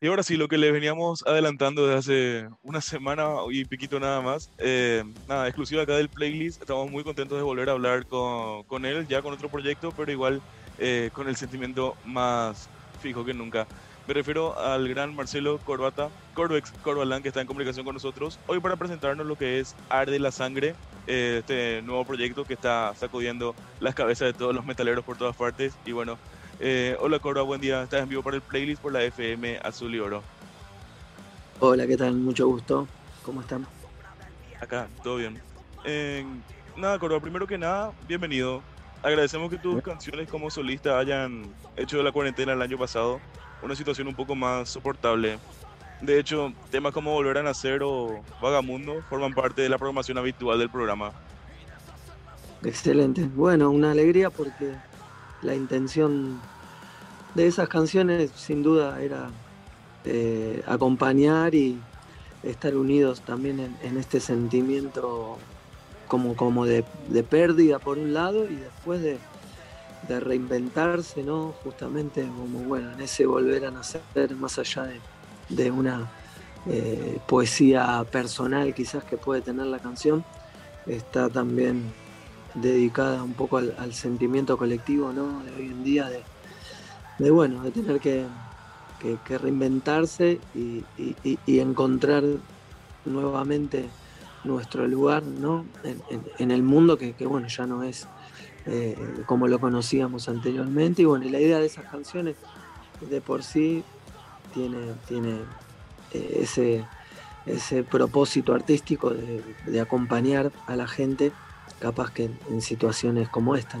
Y ahora sí, lo que les veníamos adelantando desde hace una semana y piquito nada más, eh, nada, exclusiva acá del playlist, estamos muy contentos de volver a hablar con, con él, ya con otro proyecto, pero igual eh, con el sentimiento más fijo que nunca. Me refiero al gran Marcelo Corbata, Corbex Corbalán, que está en comunicación con nosotros, hoy para presentarnos lo que es Arde la Sangre, eh, este nuevo proyecto que está sacudiendo las cabezas de todos los metaleros por todas partes, y bueno, eh, hola Cora, buen día. Estás en vivo para el playlist por la FM Azul y Oro. Hola, ¿qué tal? Mucho gusto. ¿Cómo están? Acá, todo bien. Eh, nada, Cora, primero que nada, bienvenido. Agradecemos que tus canciones como solista hayan hecho de la cuarentena el año pasado una situación un poco más soportable. De hecho, temas como Volver a Nacer o Vagamundo forman parte de la programación habitual del programa. Excelente. Bueno, una alegría porque la intención de esas canciones sin duda era eh, acompañar y estar unidos también en, este sentimiento como, como de, pérdida por un lado y después de, reinventarse, ¿no? Justamente como bueno, en ese volver a nacer más allá de, una eh, poesía personal quizás que puede tener la canción, está también dedicada un poco al, sentimiento colectivo ¿no? de hoy en día, de, bueno, de tener que, reinventarse y, encontrar nuevamente nuestro lugar ¿no? en, el mundo que, bueno, ya no es eh, como lo conocíamos anteriormente. Y bueno, la idea de esas canciones de por sí tiene, tiene eh, ese, ese propósito artístico de, de acompañar a la gente capaz que en situaciones como esta.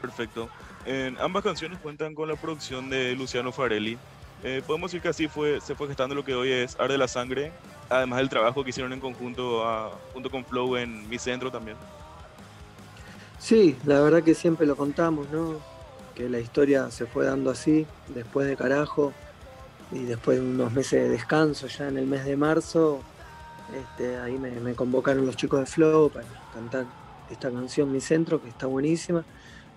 Perfecto. En ambas canciones cuentan con la producción de Luciano Farelli. Eh, podemos decir que así fue, se fue gestando lo que hoy es Arde la Sangre, además del trabajo que hicieron en conjunto junto con Flow en Mi Centro también. Sí, la verdad que siempre lo contamos, ¿no? Que la historia se fue dando así, después de carajo, y después de unos meses de descanso, ya en el mes de marzo, este, ahí me, convocaron los chicos de Flow para cantar esta canción Mi Centro, que está buenísima,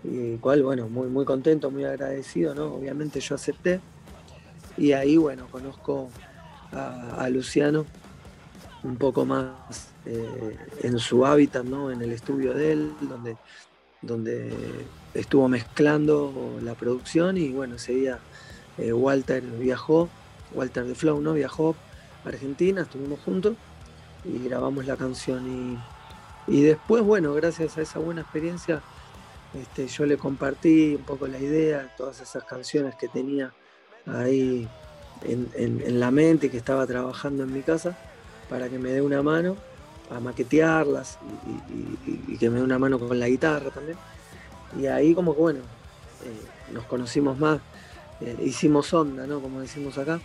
y cual, bueno, muy, muy contento, muy agradecido, ¿no? Obviamente yo acepté. Y ahí, bueno, conozco a, Luciano un poco más eh, en su hábitat, ¿no? En el estudio de él, donde, donde estuvo mezclando la producción y bueno, ese día eh, Walter viajó, Walter de Flow, ¿no? Viajó a Argentina, estuvimos juntos y grabamos la canción. Y, después, bueno, gracias a esa buena experiencia, este, yo le compartí un poco la idea, todas esas canciones que tenía ahí en, la mente y que estaba trabajando en mi casa, para que me dé una mano a maquetearlas y, que me dé una mano con la guitarra también. Y ahí como que bueno, eh, nos conocimos más, eh, hicimos onda, ¿no? Como decimos acá.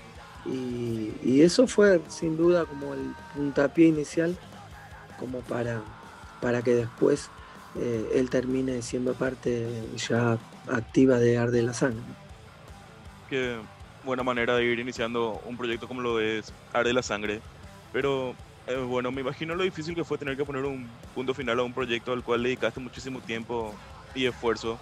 Y, eso fue sin duda como el puntapié inicial como para, para que después eh, él termine siendo parte ya activa de Arde la Sangre. Qué buena manera de ir iniciando un proyecto como lo es Arde la Sangre. Pero eh, bueno, me imagino lo difícil que fue tener que poner un punto final a un proyecto al cual dedicaste muchísimo tiempo y esfuerzo.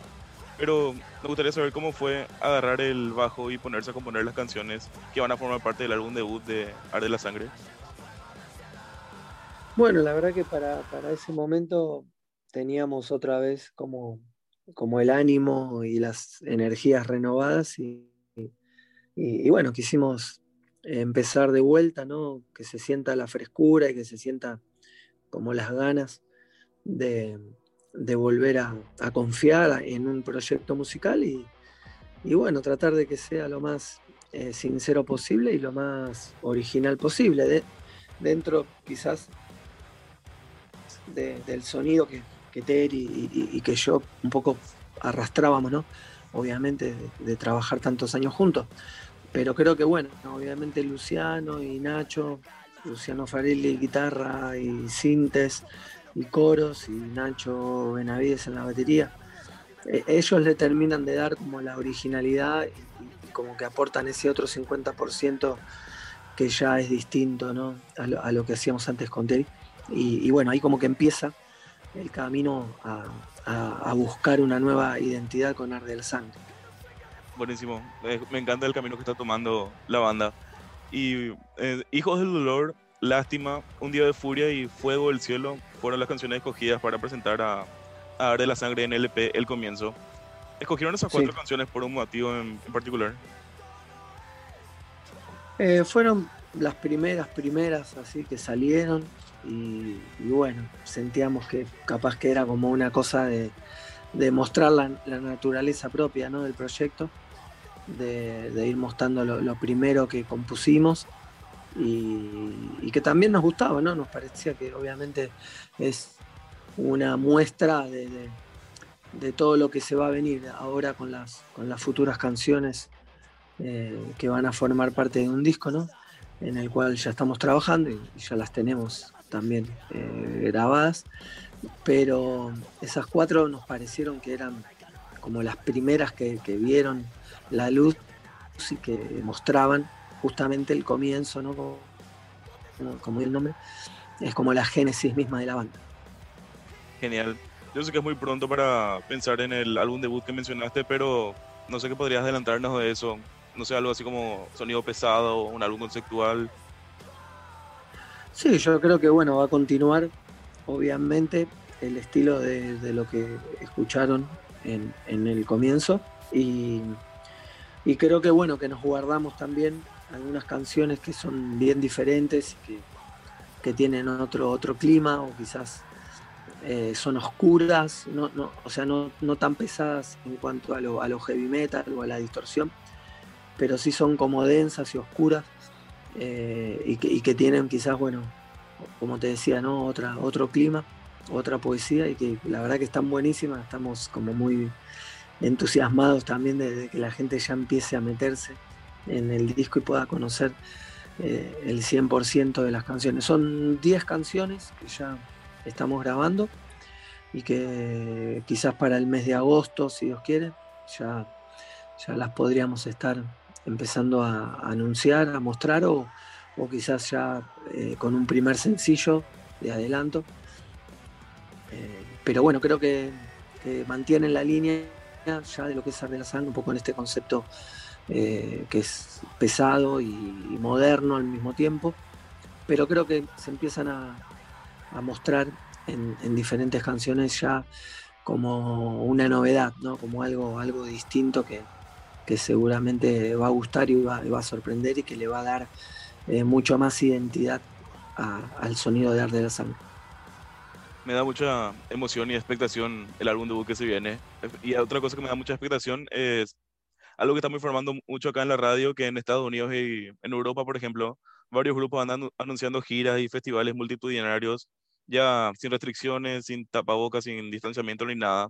Pero me gustaría saber cómo fue agarrar el bajo y ponerse a componer las canciones que van a formar parte del álbum debut de Arde la Sangre. Bueno, la verdad que para, ese momento teníamos otra vez como, como el ánimo y las energías renovadas y, y, bueno, quisimos empezar de vuelta, ¿no? Que se sienta la frescura y que se sienta como las ganas de, de volver a, confiar en un proyecto musical y, bueno, tratar de que sea lo más eh, sincero posible y lo más original posible, de, dentro quizás del sonido que, que y, que yo un poco arrastrábamos, ¿no? Obviamente de, trabajar tantos años juntos. Pero creo que bueno, obviamente Luciano y Nacho, Luciano Farelli guitarra y sintes, y coros y Nacho Benavides en la batería. Eh, ellos le terminan de dar como la originalidad y, como que aportan ese otro 50% que ya es distinto ¿no? a, lo, que hacíamos antes con Terry. Y, bueno, ahí como que empieza el camino a, buscar una nueva identidad con Arde del Sangre. Buenísimo. me encanta el camino que está tomando la banda. Y eh, Hijos del Dolor, Lástima, Un Día de Furia y Fuego del Cielo fueron las canciones escogidas para presentar a, a de la Sangre en LP El Comienzo. ¿Escogieron esas cuatro canciones por un motivo en, particular? Eh, fueron las primeras, primeras así que salieron y, bueno, sentíamos que capaz que era como una cosa de, mostrar la, naturaleza propia ¿no? del proyecto de, ir mostrando lo, primero que compusimos y, que también nos gustaba, ¿no? Nos parecía que obviamente es una muestra de, todo lo que se va a venir ahora con las, con las futuras canciones eh, que van a formar parte de un disco, ¿no? En el cual ya estamos trabajando y, ya las tenemos también eh, grabadas, pero esas cuatro nos parecieron que eran como las primeras que vieron la luz y que mostraban justamente el comienzo, ¿no? Como, como el nombre, es como la génesis misma de la banda. Genial. Yo sé que es muy pronto para pensar en el álbum debut que mencionaste, pero no sé qué podrías adelantarnos de eso. No sé, algo así como sonido pesado, un álbum conceptual. Sí, yo creo que bueno, va a continuar, obviamente, el estilo de, lo que escucharon en, en el comienzo. Y y creo que bueno, que nos guardamos también algunas canciones que son bien diferentes, que, que tienen otro, otro clima o quizás eh, son oscuras, no, no, o sea, no, no, tan pesadas en cuanto a lo, a lo, heavy metal o a la distorsión, pero sí son como densas y oscuras eh, y, que, que, tienen quizás, bueno, como te decía, ¿no? Otra, otro clima, otra poesía y que la verdad que están buenísimas, estamos como muy entusiasmados también de, que la gente ya empiece a meterse en el disco y pueda conocer eh, el 100% de las canciones. Son 10 canciones que ya estamos grabando y que quizás para el mes de agosto, si Dios quiere, ya, ya las podríamos estar empezando a, anunciar, a mostrar o, quizás ya eh, con un primer sencillo de adelanto. Eh, pero bueno, creo que, que mantienen la línea ya de lo que es Arde la Sangre, un poco en este concepto eh, que es pesado y, moderno al mismo tiempo, pero creo que se empiezan a, mostrar en, diferentes canciones ya como una novedad, ¿no? como algo, algo distinto que, seguramente va a gustar y va, a sorprender y que le va a dar eh, mucho más identidad al sonido de Arde la Sangre me da mucha emoción y expectación el álbum debut que se viene. Y otra cosa que me da mucha expectación es algo que estamos informando mucho acá en la radio, que en Estados Unidos y en Europa, por ejemplo, varios grupos andan anunciando giras y festivales multitudinarios, ya sin restricciones, sin tapabocas, sin distanciamiento ni nada.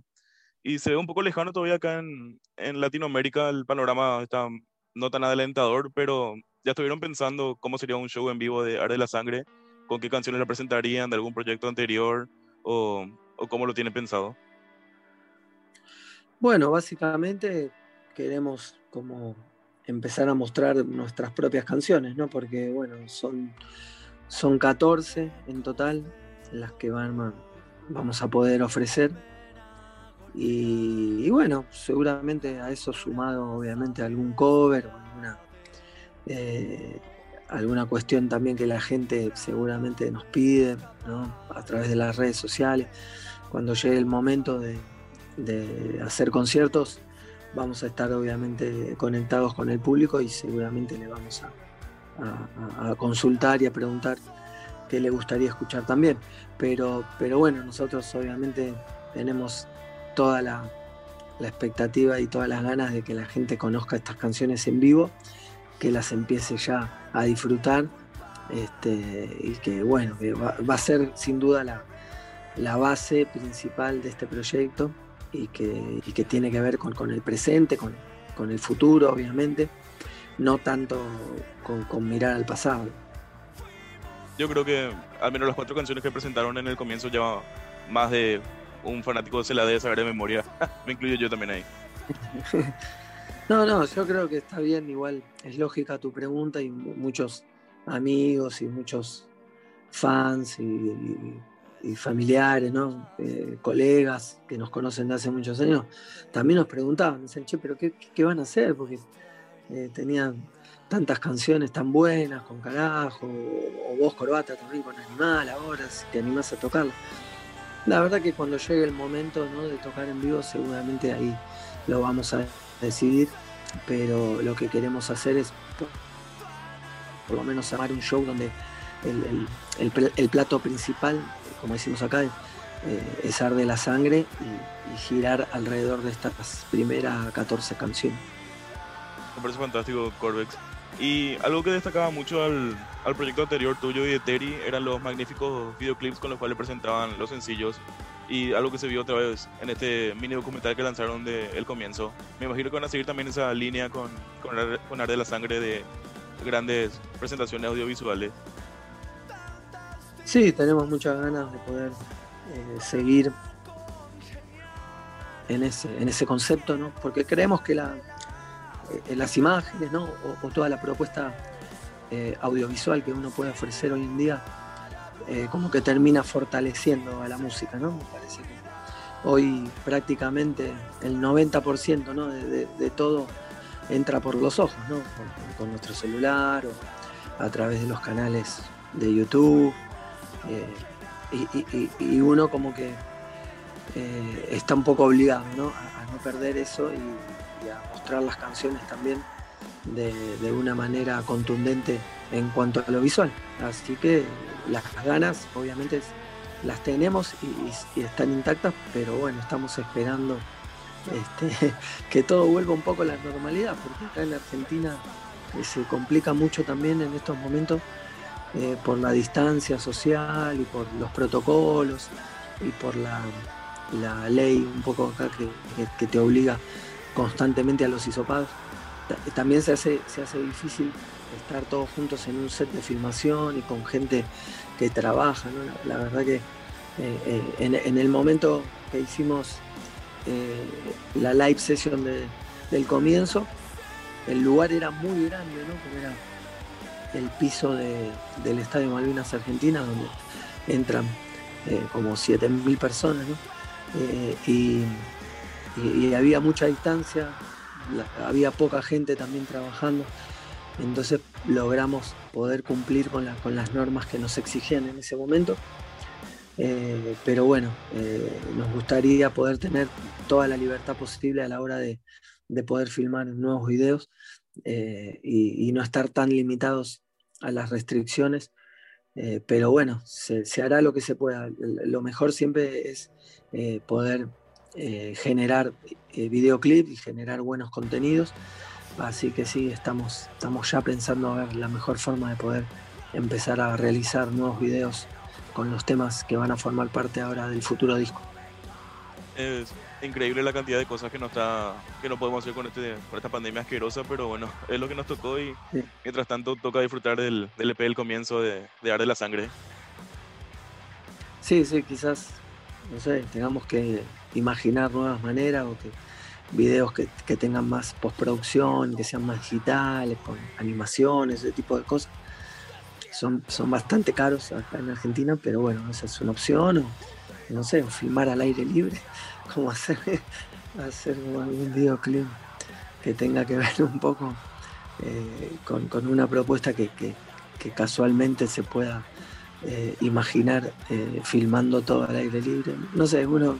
Y se ve un poco lejano todavía acá en, Latinoamérica, el panorama está no tan adelantador, pero ya estuvieron pensando cómo sería un show en vivo de Arde la Sangre, con qué canciones la presentarían de algún proyecto anterior o, cómo lo tiene pensado? Bueno, básicamente queremos como empezar a mostrar nuestras propias canciones, ¿no? Porque, bueno, son, son 14 en total las que van, vamos a poder ofrecer. Y, bueno, seguramente a eso sumado, obviamente, algún cover o alguna eh, alguna cuestión también que la gente seguramente nos pide a través de las redes sociales. Cuando llegue el momento de, hacer conciertos, vamos a estar obviamente conectados con el público y seguramente le vamos a, consultar y a preguntar qué le gustaría escuchar también. Pero, pero bueno, nosotros obviamente tenemos toda la expectativa y todas las ganas de que la gente conozca estas canciones en vivo que las empiece ya a disfrutar este, y que bueno, va, a ser sin duda la, base principal de este proyecto y que, que tiene que ver con, el presente, con, el futuro obviamente, no tanto con, mirar al pasado. Yo creo que al menos las cuatro canciones que presentaron en el comienzo ya más de un fanático se la debe saber de memoria. Me incluyo yo también ahí. No, no, yo creo que está bien, igual es lógica tu pregunta y muchos amigos y muchos fans y, familiares, ¿no? Eh, colegas que nos conocen de hace muchos años, también nos preguntaban, dicen, che, pero ¿qué, van a hacer? Porque eh, tenían tantas canciones tan buenas con carajo, o, vos corbata también con animal ahora, si te animás a tocarla. La verdad que cuando llegue el momento de tocar en vivo, seguramente ahí lo vamos a decidir, pero lo que queremos hacer es por, lo menos armar un show donde el, plato principal, como decimos acá, eh, es arde la sangre y, y girar alrededor de estas primeras 14 canciones. Me parece fantástico, Corvex. Y algo que destacaba mucho al, al, proyecto anterior tuyo y de Terry eran los magníficos videoclips con los cuales presentaban los sencillos. Y algo que se vio otra vez en este mini documental que lanzaron de El Comienzo. Me imagino que van a seguir también esa línea con, con, Arde la Sangre de grandes presentaciones audiovisuales. Sí, tenemos muchas ganas de poder eh, seguir en ese, en ese concepto, ¿no? porque creemos que la, eh, las imágenes ¿no? o, toda la propuesta eh, audiovisual que uno puede ofrecer hoy en día, eh, como que termina fortaleciendo a la música. ¿no? Me parece que hoy prácticamente el 90% ¿no? de, todo entra por los ojos, ¿no? con, nuestro celular o a través de los canales de YouTube. y, uno como que está un poco obligado ¿no? A, a no perder eso y, mostrar las canciones también de, una manera contundente en cuanto a lo visual. Así que las ganas obviamente las tenemos y, están intactas, pero bueno, estamos esperando este, que todo vuelva un poco a la normalidad, porque acá en Argentina eh, se complica mucho también en estos momentos eh, por la distancia social y por los protocolos y por la, ley un poco acá que te obliga constantemente a los hisopados. También se hace, se hace difícil estar todos juntos en un set de filmación y con gente que trabaja. La, verdad que eh, eh, en, el momento que hicimos eh, la live session del comienzo, el lugar era muy grande, ¿no? era el piso del Estadio Malvinas Argentina, donde entran como 7.000 personas. y y, había mucha distancia, había poca gente también trabajando, entonces logramos poder cumplir con, con las normas que nos exigían en ese momento. Eh, pero bueno, eh, nos gustaría poder tener toda la libertad posible a la hora de, poder filmar nuevos videos eh, y, no estar tan limitados a las restricciones. pero bueno, se, se, hará lo que se pueda. Lo mejor siempre es poder generar eh, videoclip y generar buenos contenidos. Así que sí, estamos, estamos ya pensando a ver la mejor forma de poder empezar a realizar nuevos videos con los temas que van a formar parte ahora del futuro disco. Es increíble la cantidad de cosas que no está que no podemos hacer con este esta pandemia asquerosa, pero bueno, es lo que nos tocó y mientras tanto toca disfrutar del, del EP del comienzo de, de Arde la Sangre. Sí, sí, quizás, no sé, tengamos que imaginar nuevas maneras o que videos que, tengan más postproducción, que sean más digitales, con animaciones, ese tipo de cosas. Son, son bastante caros acá en Argentina, pero bueno, esa es una opción. O, no sé, filmar al aire libre, como hacer, hacer algún videoclip que tenga que ver un poco eh, con, una propuesta que, casualmente se pueda eh, imaginar eh, filmando todo al aire libre. No sé, uno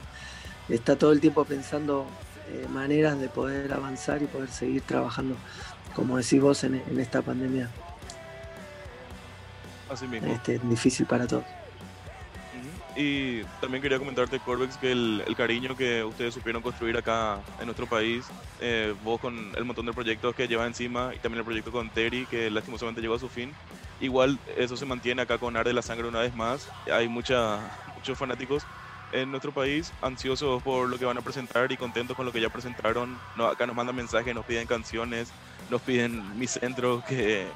está todo el tiempo pensando eh, maneras de poder avanzar y poder seguir trabajando, como decís vos, en, esta pandemia. Así mismo. Este, difícil para todos. Y también quería comentarte, Corbex, que el, cariño que ustedes supieron construir acá en nuestro país, eh, vos con el montón de proyectos que lleva encima y también el proyecto con Terry, que lastimosamente llegó a su fin, igual eso se mantiene acá con Ar de la Sangre una vez más. Hay mucha, muchos fanáticos en nuestro país, ansiosos por lo que van a presentar y contentos con lo que ya presentaron. Acá nos mandan mensajes, nos piden canciones, nos piden mi centro que,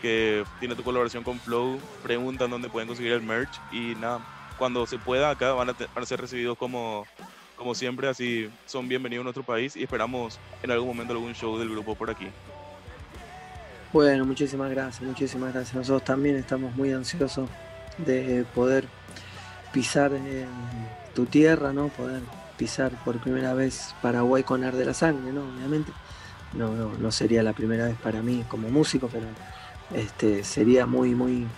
que tiene tu colaboración con Flow, preguntan dónde pueden conseguir el merch y nada, cuando se pueda acá van a, van a ser recibidos como, como siempre, así son bienvenidos a nuestro país y esperamos en algún momento algún show del grupo por aquí. Bueno, muchísimas gracias, muchísimas gracias. Nosotros también estamos muy ansiosos de poder pisar tu tierra, ¿no? Poder pisar por primera vez Paraguay con Ar de la Sangre, ¿no? Obviamente. No, no, sería la primera vez para mí como músico, pero este, sería muy, muy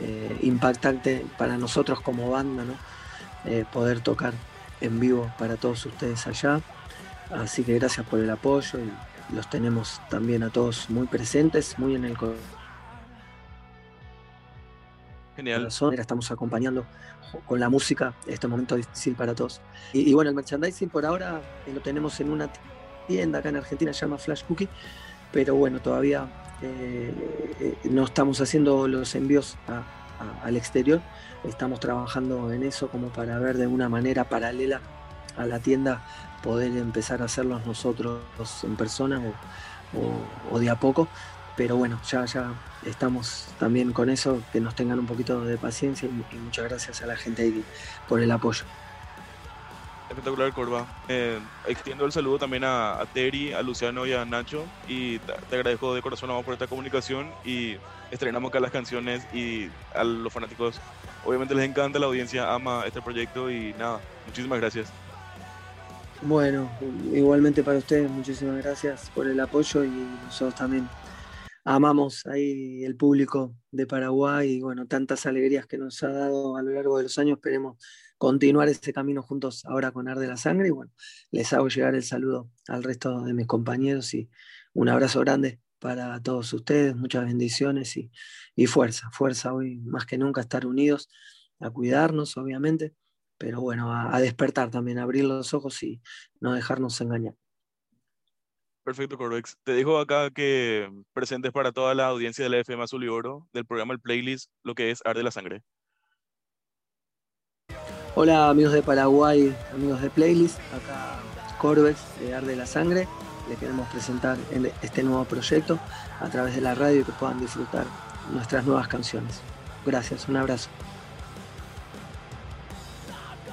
eh, impactante para nosotros como banda, ¿no? Eh, poder tocar en vivo para todos ustedes allá. Así que gracias por el apoyo y los tenemos también a todos muy presentes, muy en el corazón Genial. Estamos acompañando con la música este momento difícil para todos. Y, bueno, el merchandising por ahora eh, lo tenemos en una tienda acá en Argentina, se llama Flash Cookie, pero bueno, todavía eh, eh, no estamos haciendo los envíos al exterior. Estamos trabajando en eso como para ver de una manera paralela a la tienda poder empezar a hacerlos nosotros en persona o de a poco pero bueno, ya, ya estamos también con eso, que nos tengan un poquito de paciencia y, muchas gracias a la gente ahí por el apoyo. Espectacular, Corva. Eh, extiendo el saludo también a, a, Terry, a Luciano y a Nacho y te, agradezco de corazón por esta comunicación y estrenamos acá las canciones y a los fanáticos obviamente les encanta, la audiencia ama este proyecto y nada, muchísimas gracias. Bueno, igualmente para ustedes, muchísimas gracias por el apoyo y nosotros también amamos ahí el público de Paraguay y bueno, tantas alegrías que nos ha dado a lo largo de los años. Esperemos continuar ese camino juntos ahora con Arde la Sangre y bueno, les hago llegar el saludo al resto de mis compañeros y un abrazo grande para todos ustedes, muchas bendiciones y, fuerza, fuerza hoy más que nunca estar unidos, a cuidarnos obviamente, pero bueno, a despertar también, a abrir los ojos y no dejarnos engañar. Perfecto, Corvex. Te dejo acá que presentes para toda la audiencia de la FM Azul y Oro del programa El Playlist lo que es Arde la Sangre. Hola amigos de Paraguay, amigos de Playlist, acá Corvex de Arde la Sangre. Le queremos presentar este nuevo proyecto a través de la radio y que puedan disfrutar nuestras nuevas canciones. Gracias, un abrazo.